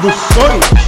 do sonho.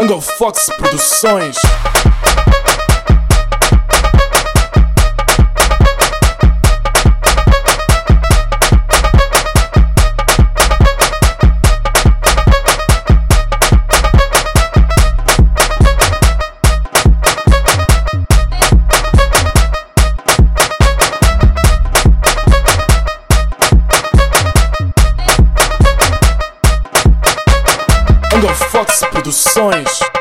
Angle Fox Produções. Single Fox Produções.